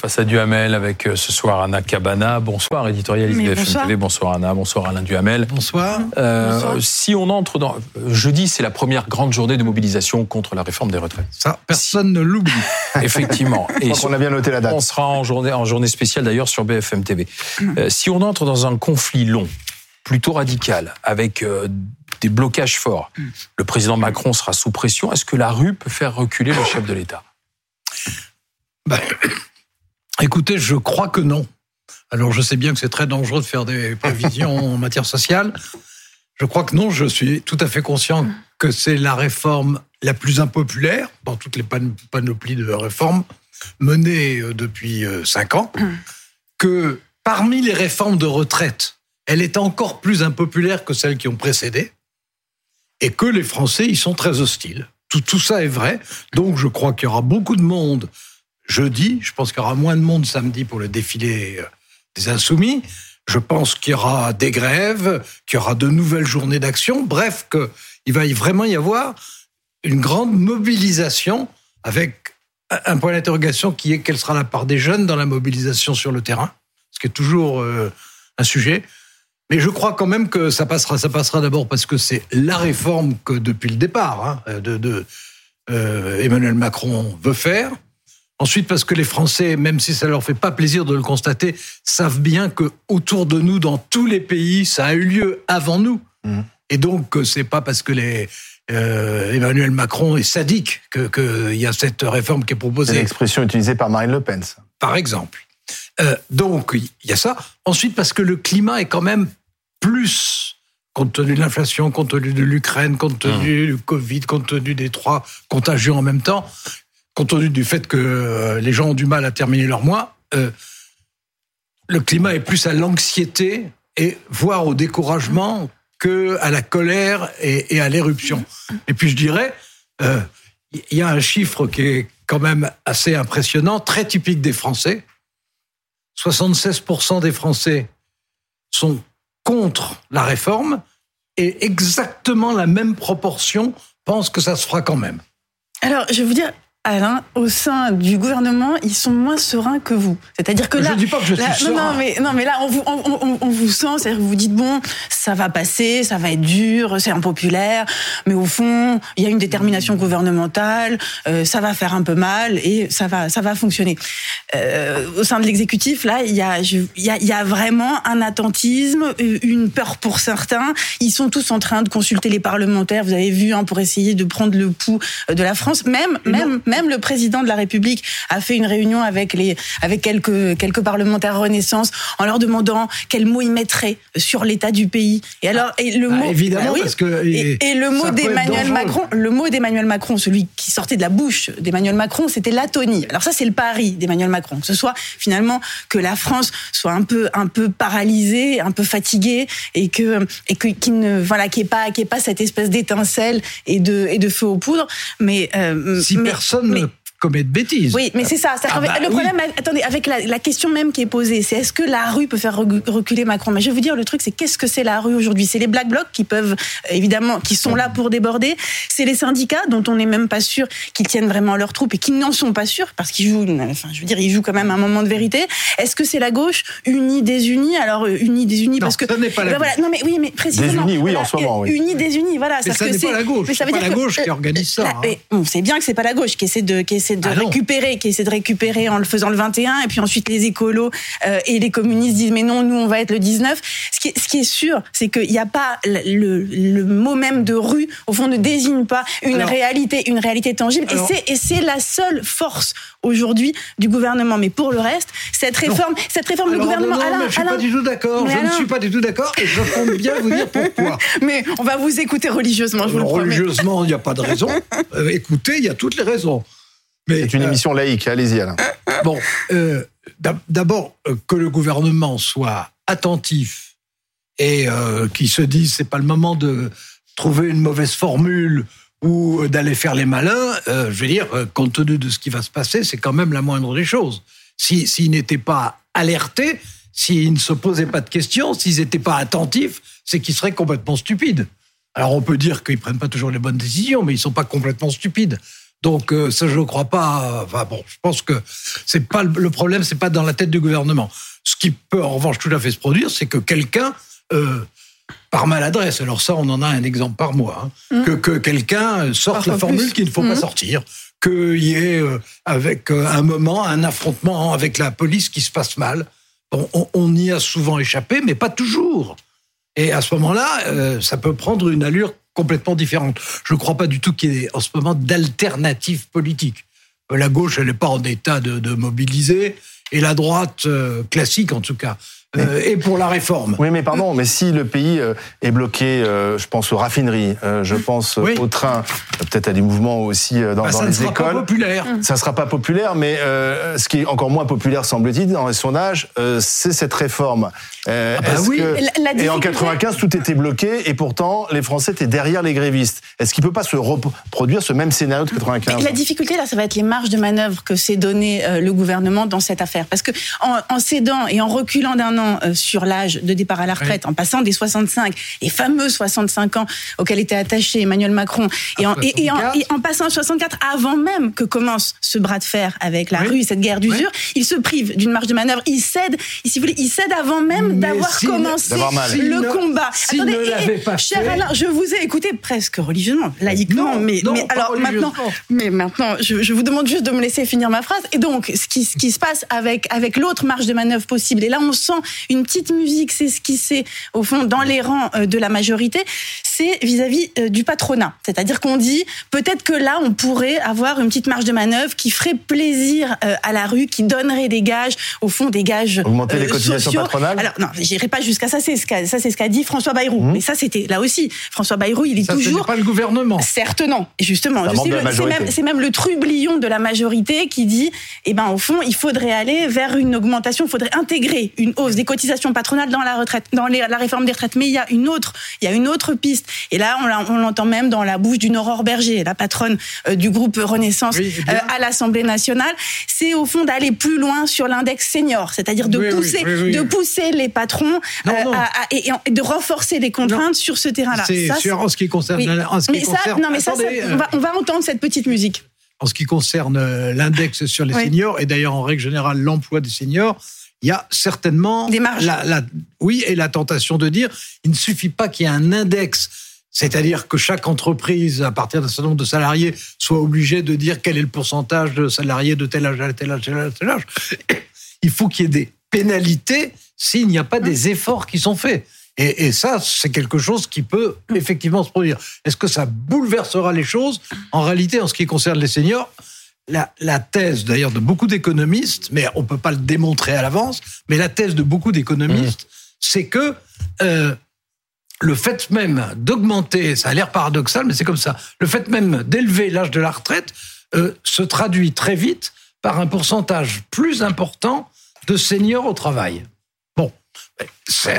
Face à Duhamel avec euh, ce soir Anna Cabana. Bonsoir, éditorialiste BFM bonsoir. TV. Bonsoir Anna, bonsoir Alain Duhamel. Bonsoir. Euh, Bonsoir. si on entre dans jeudi, c'est la première grande journée de mobilisation contre la réforme des retraites. Ça, personne ne l'oublie. Effectivement. Et qu'on a bien noté la date. on sera en journée, en journée spéciale d'ailleurs sur BFM TV. Euh, si on entre dans un conflit long, plutôt radical, avec euh, des blocages forts, le président Macron sera sous pression. Est-ce que la rue peut faire reculer le chef de l'État? Ben, écoutez, je crois que non. Alors, je sais bien que c'est très dangereux de faire des prévisions en matière sociale. Je crois que non, je suis tout à fait conscient que c'est la réforme la plus impopulaire dans toutes les pan- panoplies de réformes menées euh, depuis euh, cinq ans. Que parmi les réformes de retraite, elle est encore plus impopulaire que celles qui ont précédé. Et que les Français y sont très hostiles. Tout, tout ça est vrai. Donc, je crois qu'il y aura beaucoup de monde jeudi. Je pense qu'il y aura moins de monde samedi pour le défilé euh, des Insoumis. Je pense qu'il y aura des grèves, qu'il y aura de nouvelles journées d'action. Bref, qu'il va y vraiment y avoir une grande mobilisation avec un- point d'interrogation qui est quelle sera la part des jeunes dans la mobilisation sur le terrain, ce qui est toujours euh, un sujet. Mais je crois quand même que ça passera. Ça passera d'abord parce que c'est la réforme que depuis le départ hein, euh, Emmanuel Macron veut faire. Ensuite, parce que les Français, même si ça leur fait pas plaisir de le constater, savent bien que autour de nous, dans tous les pays, ça a eu lieu avant nous. Mhm. Et donc, euh, c'est pas parce que les, euh, Emmanuel Macron est sadique que qu'il y a cette réforme qui est C'est proposée l'expression utilisée par Marine Le Pen. ça. par exemple. Euh, donc, il y a ça. Ensuite, parce que le climat est quand même plus, compte tenu de l'inflation, compte tenu de l'Ukraine, compte tenu du Covid, compte tenu des trois contagions en même temps, compte tenu du fait que euh, les gens ont du mal à terminer leur mois, euh, le climat est plus à l'anxiété et voire au découragement que à la colère et, à l'éruption. Et puis je dirais, euh, il y a un chiffre qui est quand même assez impressionnant, très typique des Français. 76% des Français sont contre la réforme et exactement la même proportion pensent que ça se fera quand même. Alors, je vais vous dire, Alain, au sein du gouvernement, ils sont moins sereins que vous. C'est-à-dire que Je là. ne dis pas que je suis là- serein. non, mais, non, mais là, on vous, on, on- on vous sent, c'est-à-dire que vous vous dites, bon, ça va passer, ça va être dur, c'est impopulaire, mais au fond, il y a une détermination gouvernementale, euh, ça va faire un peu mal et ça va, ça va fonctionner. Euh, au sein de l'exécutif, là, il y, a, je- il y, a, il y a vraiment un attentisme, euh, une peur pour certains. Ils sont tous en train de consulter les parlementaires, vous avez vu, hein, pour essayer de prendre le pouls de la France. Même, même, même le président de la République a fait une réunion avec les, avec quelques, quelques parlementaires Renaissance en leur demandant quel mot ils mettraient sur l'état du pays. Et alors, et le Bah, mot, évidemment, bah oui. parce que et, et le mot d'Emmanuel. Macron, le mot d'Emmanuel Macron, celui qui sortait de la bouche d'Emmanuel Macron, c'était l'atonie. Alors ça, c'est le pari d'Emmanuel Macron, que ce soit finalement que la France soit un peu, un peu paralysée, un peu fatiguée, et que, et que, qu'il ne, voilà, n'y ait pas, qu'il y ait pas cette espèce d'étincelle et de, et de feu aux poudres. Mais euh, Si mais- personne mais- ne commet de bêtises. oui, mais c'est ça. Ah bah le oui. problème, attendez, avec la, la question même qui est posée, c'est est-ce que la rue peut faire reculer Macron? Mais je vais vous dire, le truc, c'est qu'est-ce que c'est la rue aujourd'hui? C'est les black blocs qui peuvent, euh, évidemment, qui sont là pour déborder. C'est les syndicats dont on n'est même pas sûr qu'ils tiennent vraiment leurs troupes et qui n'en sont pas sûrs parce qu'ils jouent, enfin, je veux dire, ils jouent quand même un moment de vérité. Est-ce que c'est la gauche unie, désunie? Alors euh, unie, désunie, Non, parce que ça n'est pas la Ben voilà, non mais oui, mais précisément. Désunie, oui, Voilà, en ce moment, oui. Unie, désunie, voilà. Mais ça n'est pas c'est- la gauche, mais ça veut c'est pas dire la que, gauche qui euh, organise ça, là, hein. mais on sait bien que c'est pas la gauche qui essaie de, qui essaie de Ah récupérer, qui essaie de récupérer en le faisant le 21, et puis ensuite les écolos euh, et les communistes disent mais non, nous on va être le 19. Ce qui est, ce qui est sûr, c'est qu'il n'y a pas le, le, le mot même de rue, au fond, ne désigne pas une Alors- réalité, une réalité tangible, Alors- et c'est la seule force aujourd'hui du gouvernement. Mais pour le reste, cette réforme, cette réforme Alors, du gouvernement, non, non, Alain, mais je suis Alain, pas du tout d'accord. Je ne suis pas du tout d'accord et je compte bien vous dire pourquoi. mais on va vous écouter religieusement, je vous le promets. Religieusement, il n'y a pas de raison. Euh, écoutez, il y a toutes les raisons. C'est une euh, émission laïque, allez-y Alain. Bon, euh, d'ab- d'abord euh, que le gouvernement soit attentif et euh, qu'il se dise c'est pas le moment de trouver une mauvaise formule ou euh, d'aller faire les malins. euh, je veux dire, euh, compte tenu de ce qui va se passer, c'est quand même la moindre des choses. Si s'ils n'étaient pas alertés, s'ils ne se posaient pas de questions, s'ils n'étaient pas attentifs, c'est qu'ils seraient complètement stupides. Alors on peut dire qu'ils prennent pas toujours les bonnes décisions, mais ils sont pas complètement stupides. Donc euh, ça, je ne crois pas. Enfin bon, je pense que c'est pas le le problème, c'est pas dans la tête du gouvernement. Ce qui peut en revanche tout à fait se produire, c'est que quelqu'un, euh, par maladresse, alors ça, on en a un exemple par mois, hein, que, que quelqu'un sorte Parfois la formule qu'il ne faut pas Mhm. sortir, qu'il y ait euh, avec un moment un affrontement avec la police qui se passe mal. Bon, on, on y a souvent échappé, mais pas toujours. Et à ce moment-là, ça peut prendre une allure complètement différente. Je ne crois pas du tout qu'il y ait en ce moment d'alternative politique. La gauche, elle n'est pas en état de, de mobiliser, et la droite, euh, classique en tout cas, euh, est pour la réforme. Oui, mais pardon, mais si le pays euh, est bloqué, euh, je pense aux raffineries, euh, je pense Oui. aux trains, peut-être à des mouvements aussi dans, Bah, dans ça ne les sera pas écoles. populaire. Ça ne sera pas populaire, mais euh, ce qui est encore moins populaire, semble-t-il, dans les sondages, euh, c'est cette réforme. Euh, Ah bah oui. que- La- la Et en difficulté- 95, tout était bloqué, et pourtant, les Français étaient derrière les grévistes. Est-ce qu'il ne peut pas se reproduire ce même scénario de 95 Mais la difficulté, là, ça va être les marges de manœuvre que s'est donné euh, le gouvernement dans cette affaire. Parce que en, en cédant et en reculant d'un an euh, sur l'âge de départ à la retraite, en passant des 65, les fameux 65 ans auxquels était attaché Emmanuel Macron, et en, et, et en, 64. et en passant à 64, avant même que commence ce bras de fer avec la Oui. rue, cette guerre d'usure, il se prive d'une marge de manœuvre. Il cède, si vous voulez, il cède avant même d'avoir commencé le ne- combat. ne et- l'avait et, pas cher fait- Alain, je vous ai écouté presque religieusement, laïquement, Non, mais, non, mais pas alors maintenant, mais maintenant, je, je vous demande juste de me laisser finir ma phrase. Et donc, ce qui, ce qui se passe avec, avec l'autre marge de manœuvre possible, et là, on sent une petite musique s'esquisser, au fond, dans les rangs euh, de la majorité, c'est vis-à-vis euh, du patronat. C'est-à-dire qu'on dit, peut-être que là, on pourrait avoir une petite marge de manœuvre qui ferait plaisir euh, à la rue, qui donnerait des gages, au fond, des gages euh, Augmenter les cotisations sociaux. patronales Alors, non, j'irai pas jusqu'à ça, c'est ce qu'a, ça, c'est ce qu'a dit François Bayrou. Mais ça, c'était là aussi. François Bayrou, il est Ça, ce n'est toujours pas le gouvernement. Certes non. Et justement, même, c'est même le trublion de la majorité qui dit, eh ben au fond, il faudrait aller vers une augmentation, il faudrait intégrer une hausse des cotisations patronales dans la retraite, dans les- la réforme des retraites. Mais il y a une autre, il y a une autre piste. Et là, on, l'entend même dans la bouche d'une Aurore Berger, la patronne euh, du groupe Renaissance Oui, euh, à l'Assemblée nationale. C'est au fond d'aller plus loin sur l'index senior, c'est-à-dire de Oui, pousser, oui, de pousser les patrons Non, euh, non. à- à- et, et de renforcer les contraintes sur ce terrain-là. C'est en ce qui concerne. En ce qui Mais ça, concerne non, mais ça, on, va, on va entendre cette petite musique. en ce qui concerne l'index sur les Oui. seniors, et d'ailleurs en règle générale l'emploi des seniors, il y a certainement Des marges. La, la- oui, et la tentation de dire, il ne suffit pas qu'il y ait un index, c'est-à-dire que chaque entreprise, à partir d'un certain nombre de salariés, soit obligée de dire quel est le pourcentage de salariés de tel âge à tel âge, tel âge, tel âge. Il faut qu'il y ait des pénalités s'il n'y a pas des efforts qui sont faits. Et, et ça, c'est quelque chose qui peut effectivement se produire. Est-ce que ça bouleversera les choses? En réalité, en ce qui concerne les seniors, la, la thèse d'ailleurs de beaucoup d'économistes, mais on peut pas le démontrer à l'avance, mais la thèse de beaucoup d'économistes, c'est que euh, le fait même d'augmenter, ça a l'air paradoxal, mais c'est comme ça, le fait même d'élever l'âge de la retraite euh, se traduit très vite par un pourcentage plus important de seniors au travail. Bon,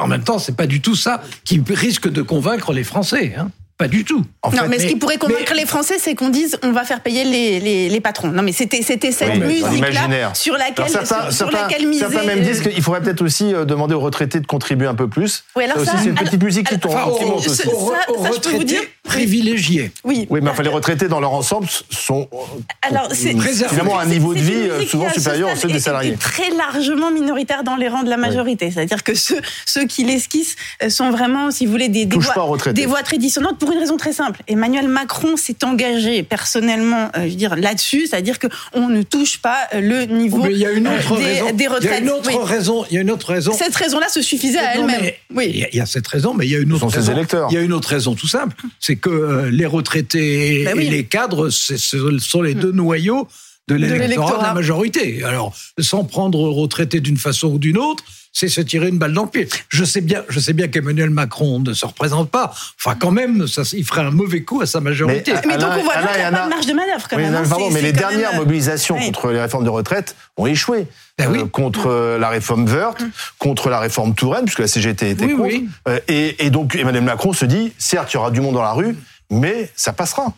en même temps, c'est pas du tout ça qui risque de convaincre les Français, hein. Pas du tout. En non, fait, mais, ce qui pourrait convaincre mais- les Français, c'est qu'on dise on va faire payer les, les, les patrons. Non, mais c'était c'était cette Oui, musique-là sur laquelle, Alors certains, sur, sur certains- laquelle miser. certains même euh, disent qu'il faudrait peut-être aussi euh, demander aux retraités de contribuer un peu plus. Oui, alors ça aussi, ça, c'est une petite alors- musique qui, tombe, Enfin, aux, aux- ça- aux ça, je peux vous retraités dire- privilégiés. Oui. Oui, mais enfin, les retraités dans leur ensemble sont euh, Alors, finalement à un niveau de vie euh, souvent supérieur à ceux des salariés. est très largement minoritaire dans les rangs de la majorité. C'est-à-dire que ceux, ceux qui l'esquissent euh, sont vraiment, si vous voulez, des, voix, des très dissonantes pour une raison très simple. Emmanuel Macron s'est engagé personnellement, euh, je veux dire, là-dessus, c'est-à-dire qu'on ne touche pas le niveau Mais il y a une autre des, raison. des il y a retraites. une autre Oui. raison. Il y a une autre raison. Cette raison-là se suffisait à elle-même. Oui. y, a, il y a cette raison, mais il y a une autre sont ses raison. électeurs. Il y a une autre raison tout simple, c'est que euh, les retraités Ben et les cadres, c'est- ce sont les deux noyaux de l'électorat de, la majorité. Alors, sans prendre retraité d'une façon ou d'une autre, c'est se tirer une balle dans le pied. Je sais bien, je sais bien qu'Emmanuel Macron ne se représente pas. Enfin, quand même, ça, il ferait un mauvais coup à sa majorité. Mais, Mais donc Alain- on voit bien Alain qu'il n'y et a pas de marge de manœuvre quand Oui, même. non, hein. pardon, mais les dernières même, euh, mobilisations oui. contre les réformes de retraite ont échoué. Ben oui. Euh, contre euh, la réforme verte, contre la réforme Touraine, puisque la CGT était Oui, contre. oui. Euh, et, et donc Emmanuel Macron se dit, certes, il y aura du monde dans la rue, mais ça passera.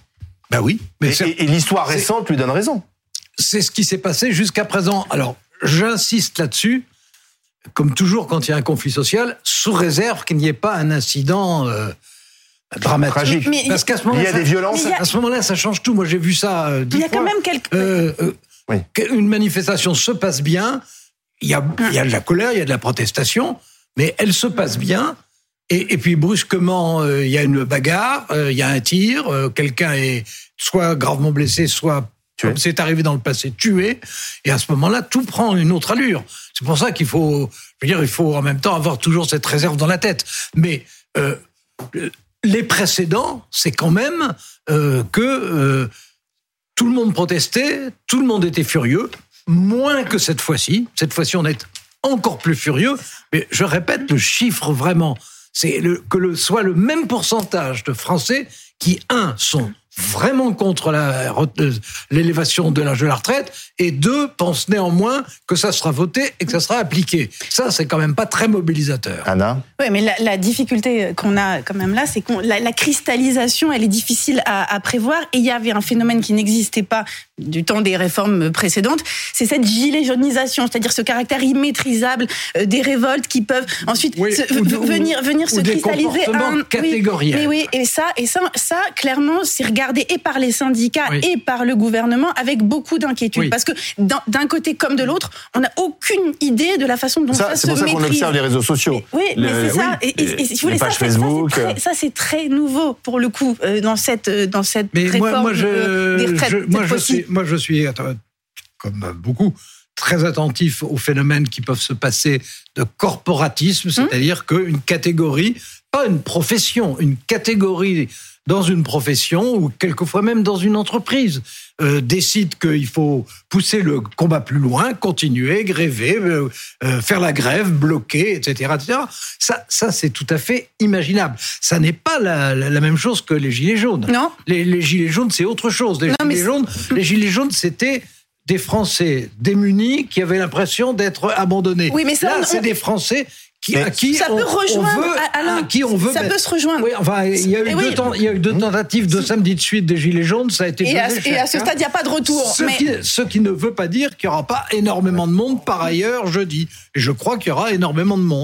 Ben oui, mais Et, c'est- et- et l'histoire récente lui donne raison. C'est ce qui s'est passé jusqu'à présent. Alors, j'insiste là-dessus, comme toujours quand il y a un conflit social, sous réserve qu'il n'y ait pas un incident euh, dramatique. Tragique. Mais- Parce qu'à ce Il moment-là, y a ça- des violences. Il a- à ce moment-là, ça change tout. Moi, j'ai vu ça. euh, Il y a quand même quelques. Euh, euh, Oui. Une manifestation se passe bien. Il y a, il y a de la colère, il y a de la protestation, mais elle se passe bien. Et, et puis brusquement, euh, il y a une bagarre, euh, il y a un tir, euh, quelqu'un est soit gravement blessé, soit C'est arrivé dans le passé, tué. Et à ce moment-là, tout prend une autre allure. C'est pour ça qu'il faut, je veux dire, il faut en même temps avoir toujours cette réserve dans la tête. Mais euh, les précédents, c'est quand même euh, que euh, tout le monde protestait, tout le monde était furieux, moins que cette fois-ci. Cette fois-ci, on est encore plus furieux. Mais je répète, le chiffre vraiment, c'est que le, soit le même pourcentage de Français qui, un, sont vraiment contre l'élévation de l'âge de la retraite et deux pensent néanmoins que ça sera voté et que ça sera appliqué. Ça, c'est quand même pas très mobilisateur. Anna Oui, mais la, la difficulté qu'on a quand même là, c'est que la, la cristallisation, elle est difficile à, à prévoir. Et il y avait un phénomène qui n'existait pas du temps des réformes précédentes, c'est cette gilet jaunisation, c'est-à-dire ce caractère immaîtrisable euh, des révoltes qui peuvent ensuite Oui, se- ou venir venir ou se des cristalliser. un-. Oui, mais oui, et ça, et ça, ça, clairement, c'est regardé et par les syndicats Oui. et par le gouvernement avec beaucoup d'inquiétude, Oui. parce que d'un côté comme de l'autre, on n'a aucune idée de la façon dont ça, Ça, se c'est pour ça qu'on observe les réseaux sociaux. Oui, mais c'est ça. oui, Et, et- et si vous les voulez, ça, pages c'est- ça, Facebook. c'est très- Ça, c'est très nouveau pour le coup euh, dans cette euh, dans cette Mais réforme moi, moi, je, euh, des retraites. je- moi, je suis, moi, je suis, attends, comme beaucoup, très attentif aux phénomènes qui peuvent se passer de corporatisme, c'est-à-dire qu'une catégorie, pas une profession, une catégorie dans une profession ou quelquefois même dans une entreprise euh, décide qu'il faut pousser le combat plus loin, continuer, gréver, euh, euh, faire la grève, bloquer, etc., etc. Ça, ça c'est tout à fait imaginable. Ça n'est pas la, la- la même chose que les gilets jaunes. Non. Les, les gilets jaunes, c'est autre chose. Les, Non, gilets, jaunes, les gilets jaunes, c'était des Français démunis qui avaient l'impression d'être abandonnés. Oui, mais ça, Là, on- c'est des Français qui, à qui Ça on, peut on rejoindre, veut, Alain. à qui on veut. Ça peut se rejoindre. Oui, enfin, il y a eu, deux, temps- il y a eu deux tentatives de samedi de suite des gilets jaunes, ça a été Et à, et à ce stade, il n'y a pas de retour. Ce, mais... qui, ce qui ne veut pas dire qu'il n'y aura pas énormément de monde par ailleurs jeudi. Et je crois qu'il y aura énormément de monde.